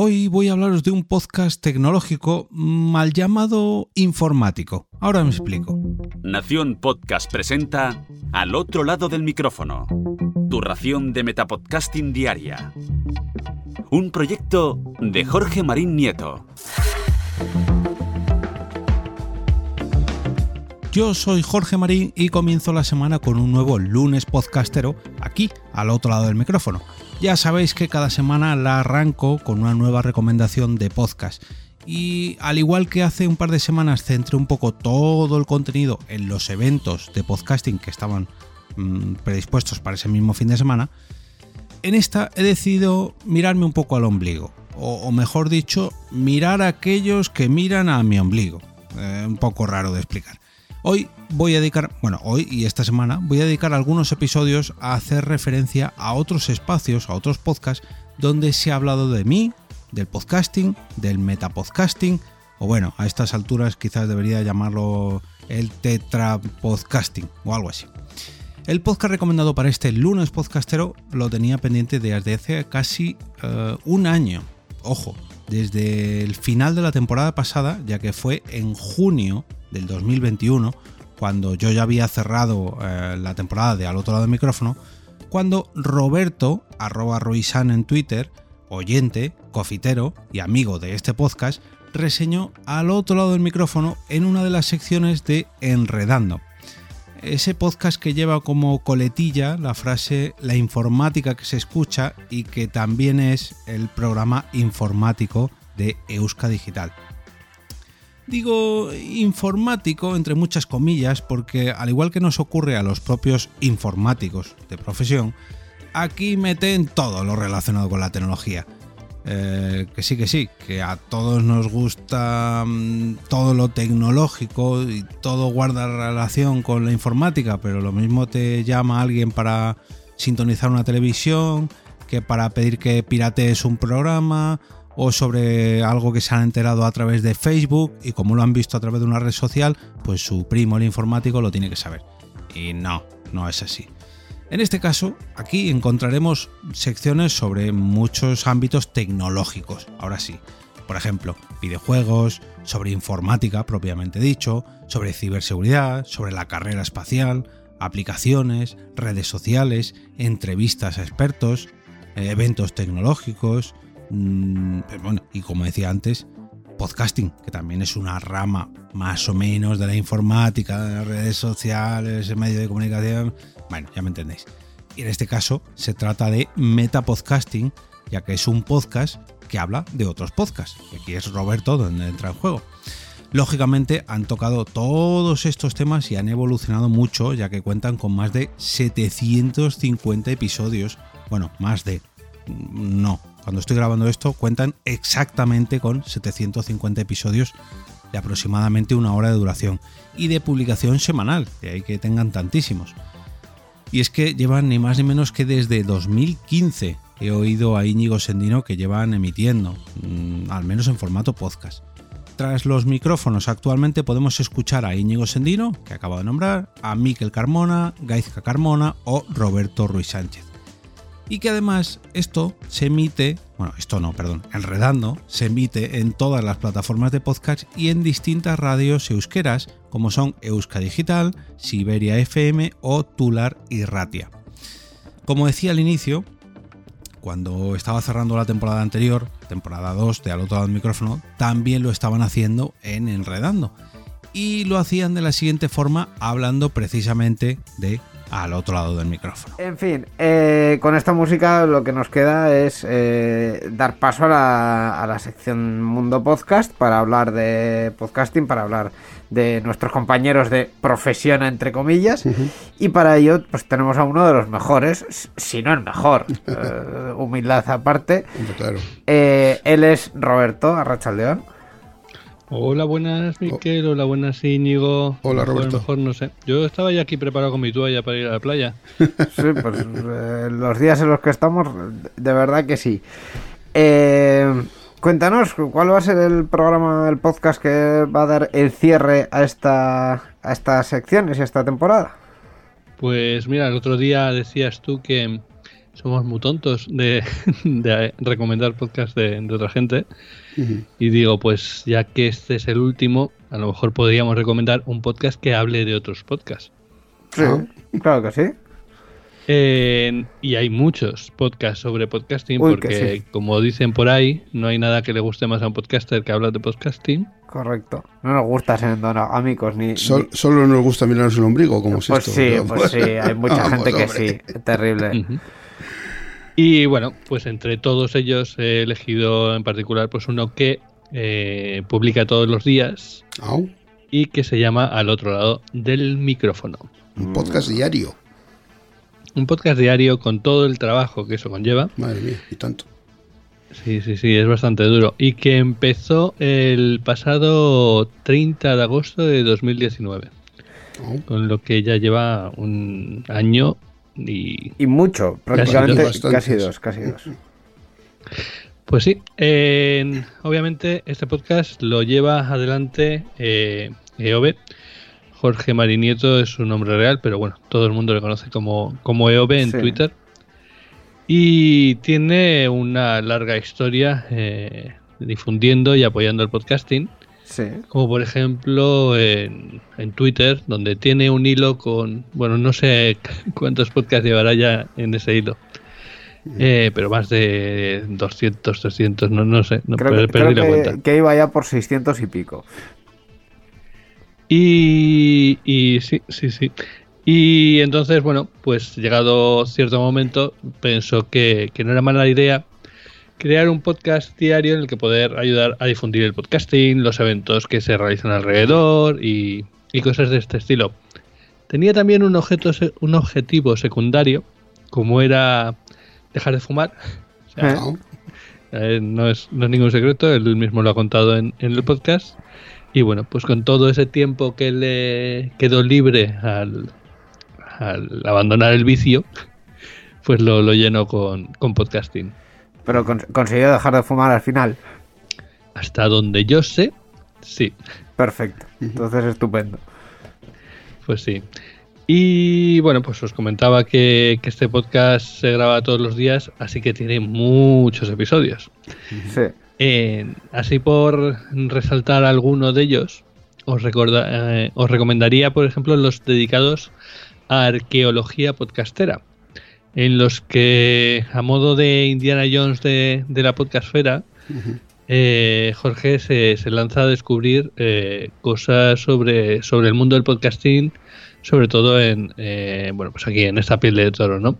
Hoy voy a hablaros de un podcast tecnológico mal llamado informático. Ahora me explico. Nación Podcast presenta Al otro lado del micrófono. Tu ración de Metapodcasting Diaria. Un proyecto de Jorge Marín Nieto. Yo soy Jorge Marín y comienzo la semana con un nuevo lunes podcastero aquí, al otro lado del micrófono. Ya sabéis que cada semana la arranco con una nueva recomendación de podcast. Y al igual que hace un par de semanas centré un poco todo el contenido en los eventos de podcasting que estaban mm, predispuestos para ese mismo fin de semana, en esta he decidido mirarme un poco al ombligo. O, mejor dicho, mirar a aquellos que miran a mi ombligo. Eh, un poco raro de explicar. Hoy voy a dedicar, bueno, hoy y esta semana voy a dedicar algunos episodios a hacer referencia a otros espacios, a otros podcasts, donde se ha hablado de mí, del podcasting, del metapodcasting, o bueno, a estas alturas quizás debería llamarlo el tetrapodcasting o algo así. El podcast recomendado para este lunes podcastero lo tenía pendiente desde hace casi eh, un año. Ojo, desde el final de la temporada pasada, ya que fue en junio del 2021, cuando yo ya había cerrado eh, la temporada de Al otro lado del micrófono, cuando Roberto, arroba Ruisan en Twitter, oyente, cofitero y amigo de este podcast, reseñó al otro lado del micrófono en una de las secciones de Enredando. Ese podcast que lleva como coletilla la frase la informática que se escucha y que también es el programa informático de Euska Digital. Digo informático entre muchas comillas porque al igual que nos ocurre a los propios informáticos de profesión, aquí meten todo lo relacionado con la tecnología. Eh, que sí, que sí, que a todos nos gusta mm, todo lo tecnológico y todo guarda relación con la informática, pero lo mismo te llama alguien para sintonizar una televisión que para pedir que piratees un programa o sobre algo que se han enterado a través de Facebook y como lo han visto a través de una red social, pues su primo el informático lo tiene que saber. Y no, no es así. En este caso, aquí encontraremos secciones sobre muchos ámbitos tecnológicos. Ahora sí, por ejemplo, videojuegos, sobre informática propiamente dicho, sobre ciberseguridad, sobre la carrera espacial, aplicaciones, redes sociales, entrevistas a expertos, eventos tecnológicos, Mm, bueno, y como decía antes, podcasting, que también es una rama más o menos de la informática, de las redes sociales, el medio de comunicación. Bueno, ya me entendéis. Y en este caso se trata de metapodcasting, ya que es un podcast que habla de otros podcasts. Aquí es Roberto donde entra en juego. Lógicamente han tocado todos estos temas y han evolucionado mucho, ya que cuentan con más de 750 episodios. Bueno, más de... No, cuando estoy grabando esto, cuentan exactamente con 750 episodios de aproximadamente una hora de duración y de publicación semanal, de ahí que tengan tantísimos. Y es que llevan ni más ni menos que desde 2015 he oído a Íñigo Sendino que llevan emitiendo, mm, al menos en formato podcast. Tras los micrófonos actualmente podemos escuchar a Íñigo Sendino, que acabo de nombrar, a Miquel Carmona, Gaizka Carmona o Roberto Ruiz Sánchez y que además esto se emite, bueno, esto no, perdón, enredando, se emite en todas las plataformas de podcast y en distintas radios euskeras como son Euska Digital, Siberia FM o Tular y Ratia. Como decía al inicio, cuando estaba cerrando la temporada anterior, temporada 2 de Al otro lado del micrófono, también lo estaban haciendo en Enredando. Y lo hacían de la siguiente forma, hablando precisamente de al otro lado del micrófono. En fin, eh, con esta música lo que nos queda es eh, dar paso a la, a la, sección Mundo Podcast para hablar de podcasting, para hablar de nuestros compañeros de profesión, entre comillas. Y para ello, pues tenemos a uno de los mejores, si no el mejor, eh, humildad aparte. Claro. él es Roberto Arrachaldeón. Hola, buenas, Miquel. Hola, buenas, Íñigo. Hola, Roberto. mejor no sé. Yo estaba ya aquí preparado con mi toalla para ir a la playa. Sí, pues eh, los días en los que estamos, de verdad que sí. Eh, cuéntanos, ¿cuál va a ser el programa, el podcast que va a dar el cierre a, esta, a estas secciones y a esta temporada? Pues mira, el otro día decías tú que somos muy tontos de, recomendar podcasts de, otra gente. Y digo, pues ya que este es el último, a lo mejor podríamos recomendar un podcast que hable de otros podcasts. Sí, claro que sí. y hay muchos podcasts sobre podcasting, porque como dicen por ahí, no hay nada que le guste más a un podcaster que hablar de podcasting. Correcto. No nos gusta ser amigos ni, Solo nos gusta mirarnos el ombligo, como pues Sí, pues sí, hay mucha gente que sí. Terrible. Y bueno, pues entre todos ellos he elegido en particular pues uno que eh, publica todos los días y que se llama Al otro lado del micrófono. Un podcast diario. Un podcast diario con todo el trabajo que eso conlleva. Madre mía, y tanto. Sí, sí, sí, es bastante duro. Y que empezó el pasado 30 de agosto de 2019. Con lo que ya lleva un año y... Y mucho, prácticamente casi dos, casi dos. Pues sí, obviamente este podcast lo lleva adelante eh, EOB. Jorge Marinieto es su nombre real, pero bueno, todo el mundo le conoce como, como EOB en Twitter. Y tiene una larga historia eh, difundiendo y apoyando el podcasting. Como por ejemplo en, Twitter, donde tiene un hilo con, bueno, no sé cuántos podcasts llevará ya en ese hilo. Eh, pero más de 200, 300, no, no sé, no creo, que, la cuenta. que iba ya por 600 y pico. Y, y sí, sí, sí. Y entonces, bueno, pues llegado cierto momento, pensó que, no era mala idea crear un podcast diario en el que poder ayudar a difundir el podcasting, los eventos que se realizan alrededor y, cosas de este estilo. Tenía también un, objeto, un objetivo secundario, como era dejar de fumar. Eh, no, es, no es ningún secreto, él mismo lo ha contado en, en el podcast. Y bueno, pues con todo ese tiempo que le quedó libre al, al abandonar el vicio, pues lo, lo lleno con, podcasting. Pero consiguió dejar de fumar al final. Hasta donde yo sé, sí. Perfecto. Entonces estupendo. Pues sí. Y bueno, pues os comentaba que, este podcast se graba todos los días, así que tiene muchos episodios. Sí. Eh, así por resaltar alguno de ellos, os, recorda, eh, os recomendaría, por ejemplo, los dedicados arqueología podcastera, en los que, a modo de Indiana Jones de, la podcastfera, eh, Jorge se, lanza a descubrir eh, cosas sobre, sobre el mundo del podcasting, sobre todo en, eh, bueno, pues aquí en esta piel de toro, ¿no?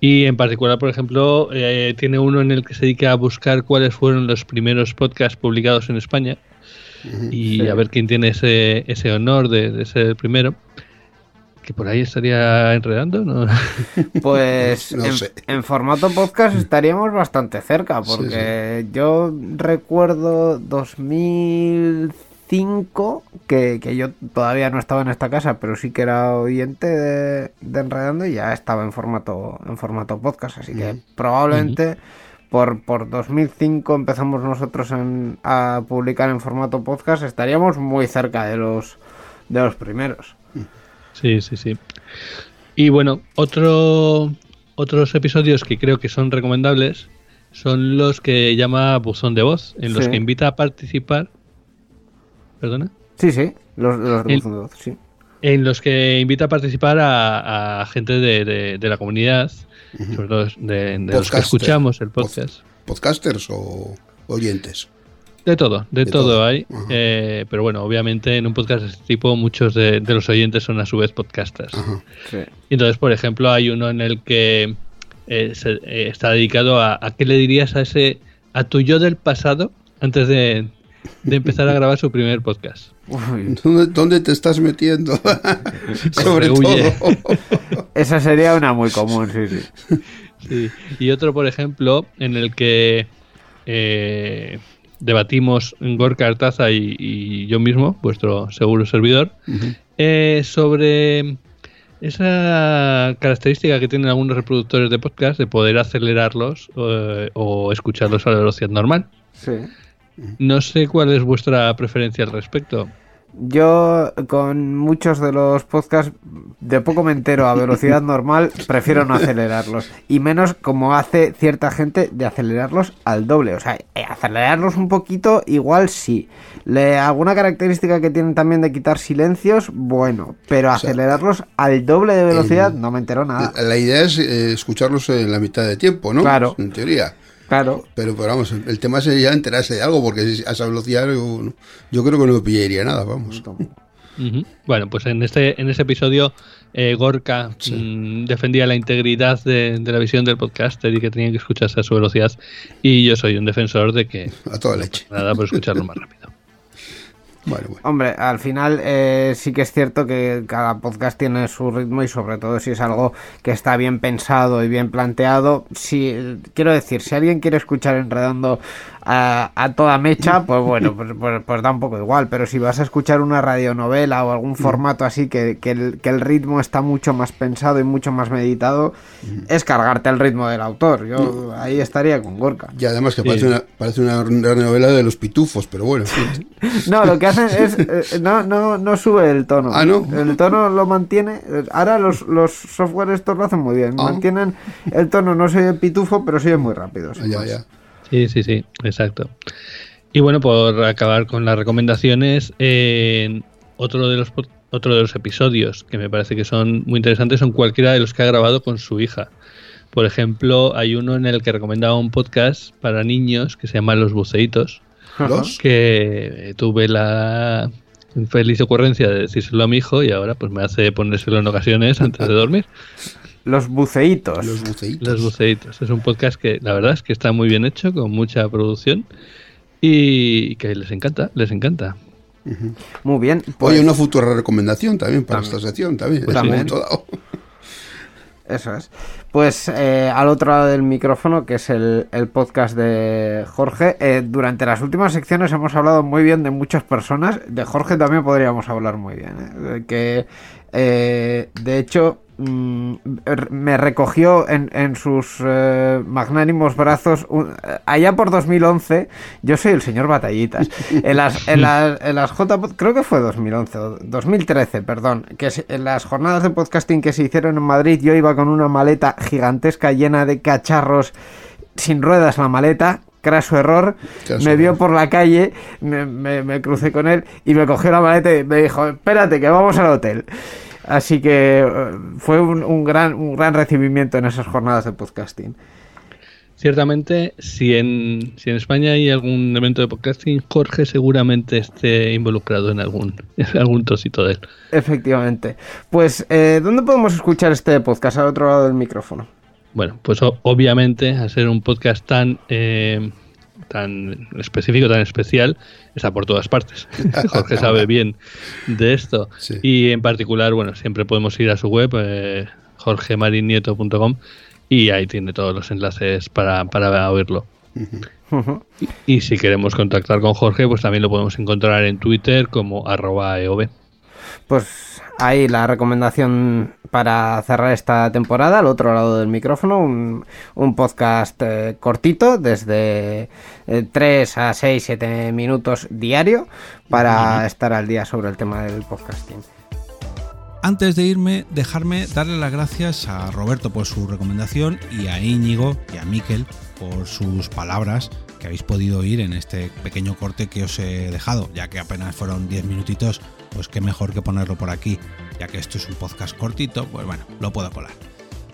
Y en particular, por ejemplo, tiene uno en el que se dedica a buscar cuáles fueron los primeros podcasts publicados en España y a ver quién tiene ese, ese honor de, de ser el primero que por ahí estaría enredando, ¿no? Pues en, formato podcast estaríamos bastante cerca, porque yo recuerdo 2005, que, que, yo todavía no estaba en esta casa, pero sí que era oyente de, Enredando y ya estaba en formato, en formato podcast, así que probablemente... Por, por 2005 empezamos nosotros a publicar en formato podcast, estaríamos muy cerca de los, de los primeros. Sí, sí, sí. Y bueno, otro, otros episodios que creo que son recomendables son los que llama Buzón de Voz, en los que invita a participar. ¿Perdona? Sí, sí, los, de Buzón de Voz, sí. En los que invita a participar a, gente de, la comunidad, sobre todo de, los que escuchamos el podcast. ¿Podcasters o oyentes? De todo, de, todo, hay. Eh, pero bueno, obviamente en un podcast de este tipo muchos de, los oyentes son a su vez podcasters. entonces, por ejemplo, hay uno en el que eh, eh, está dedicado a, a, qué le dirías a ese a tu yo del pasado antes de, empezar a grabar su primer podcast. ¿Dónde, te estás metiendo? Sobre todo. Esa sería una muy común, sí, sí. sí. Y otro, por ejemplo, en el que debatimos Gorka Artaza y, yo mismo, vuestro seguro servidor, eh, sobre esa característica que tienen algunos reproductores de podcast de poder acelerarlos eh, o escucharlos a la velocidad normal. Sí. No sé cuál es vuestra preferencia al respecto. Yo con muchos de los podcasts de poco me entero a velocidad normal, prefiero no acelerarlos. Y menos como hace cierta gente de acelerarlos al doble. O sea, eh, acelerarlos un poquito igual sí. Le, alguna característica que tienen también de quitar silencios, bueno. Pero acelerarlos al doble de velocidad no me entero nada. La idea es eh, escucharlos en la mitad de tiempo, ¿no? Claro. En teoría. Claro. Pero, pero vamos, el tema sería enterarse de algo, porque a esa velocidad yo, yo creo que no me pillaría nada, vamos. Bueno, pues en este, en este episodio eh, Gorka mm, defendía la integridad de, de la visión del podcaster y que tenían que escucharse a su velocidad. Y yo soy un defensor de que A toda leche. nada por escucharlo más rápido. Bueno, bueno. Hombre, al final eh, sí que es cierto que cada podcast tiene su ritmo y sobre todo si es algo que está bien pensado y bien planteado. Si, quiero decir, si alguien quiere escuchar enredando a, a toda mecha, pues bueno, pues, pues- pues da un poco igual. Pero si vas a escuchar una radionovela o algún formato así que, que el, que el ritmo está mucho más pensado y mucho más meditado, es cargarte el ritmo del autor. Yo ahí estaría con Gorka. Y además que Sí. parece, una, parece una novela de los pitufos, pero bueno. No, lo que es. eh, no, no, no sube el tono. Ah, ¿no? El tono lo mantiene. Ahora los, los software estos lo hacen muy bien. Ah. Mantienen el tono, no se oye pitufo, pero se oye muy rápido. ya, ya. Sí, sí, sí, exacto. Y bueno, por acabar con las recomendaciones, en otro de los otro de los episodios que me parece que son muy interesantes son cualquiera de los que ha grabado con su hija. Por ejemplo, hay uno en el que recomendaba un podcast para niños que se llama Los Buceitos, Los. que tuve la infeliz ocurrencia de decírselo a mi hijo y ahora pues me hace ponérselo en ocasiones antes de dormir. Los buceitos. Los buceitos. Los Buceitos. Es un podcast que la verdad es que está muy bien hecho, con mucha producción y que les encanta, les encanta. Muy bien. Pues, Oye, una futura recomendación también para También. esta sección, también. Pues también. Eso es. Pues eh, al otro lado del micrófono, que es el, el podcast de Jorge, eh, durante las últimas secciones hemos hablado muy bien de muchas personas. De Jorge también podríamos hablar muy bien. ¿eh? Que de hecho me recogió en, en sus eh, magnánimos brazos un- eh, allá por 2011. Yo soy el señor Batallitas. En las, en las, en las J creo que fue 2011 o 2013, perdón, que en las jornadas de podcasting que se hicieron en Madrid yo iba con una maleta gigantesca llena de cacharros sin ruedas la maleta. Craso error, me vio por la calle, me, me- me crucé con él y me cogió la maleta y me dijo, espérate que vamos al hotel. Así que eh, fue un, un gran, un gran recibimiento en esas jornadas de podcasting. Ciertamente, si en, si en España hay algún evento de podcasting, Jorge seguramente esté involucrado en algún, en algún trocito de él. Efectivamente. Pues, eh, ¿dónde podemos escuchar este podcast al otro lado del micrófono? Bueno, pues obviamente, al ser un podcast tan, eh, tan específico, tan especial, está por todas partes. Jorge sabe bien de esto. Sí. Y en particular, bueno, siempre podemos ir a su web, eh, jorgemarinieto.com, y ahí tiene todos los enlaces para, para oírlo. Y si queremos contactar con Jorge, pues también lo podemos encontrar en Twitter como arroba eov. Pues ahí la recomendación para cerrar esta temporada, al otro lado del micrófono, un, un podcast eh, cortito, desde 3 a 6, 7 minutos diario, para estar al día sobre el tema del podcasting. Antes de irme, dejarme darle las gracias a Roberto por su recomendación y a Íñigo y a Miquel por sus palabras que habéis podido oír en este pequeño corte que os he dejado, ya que apenas fueron 10 minutitos, pues qué mejor que ponerlo por aquí, ya que esto es un podcast cortito, pues bueno, lo puedo colar.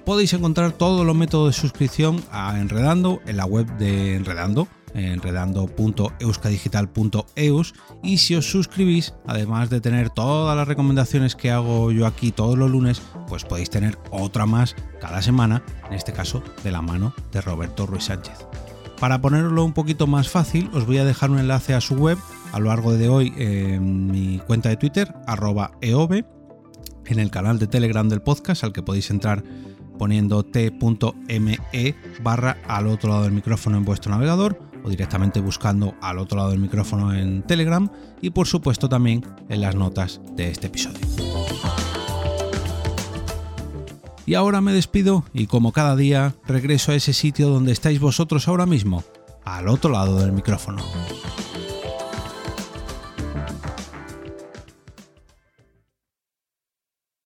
Podéis encontrar todos los métodos de suscripción a Enredando en la web de Enredando, enredando.euskadigital.eus y si os suscribís, además de tener todas las recomendaciones que hago yo aquí todos los lunes, pues podéis tener otra más cada semana, en este caso de la mano de Roberto Ruiz Sánchez. Para ponerlo un poquito más fácil, os voy a dejar un enlace a su web a lo largo de hoy en mi cuenta de Twitter, arroba eov, en el canal de Telegram del podcast, al que podéis entrar poniendo t.me barra al otro lado del micrófono en vuestro navegador o directamente buscando al otro lado del micrófono en Telegram y por supuesto también en las notas de este episodio. Y ahora me despido y como cada día regreso a ese sitio donde estáis vosotros ahora mismo, al otro lado del micrófono.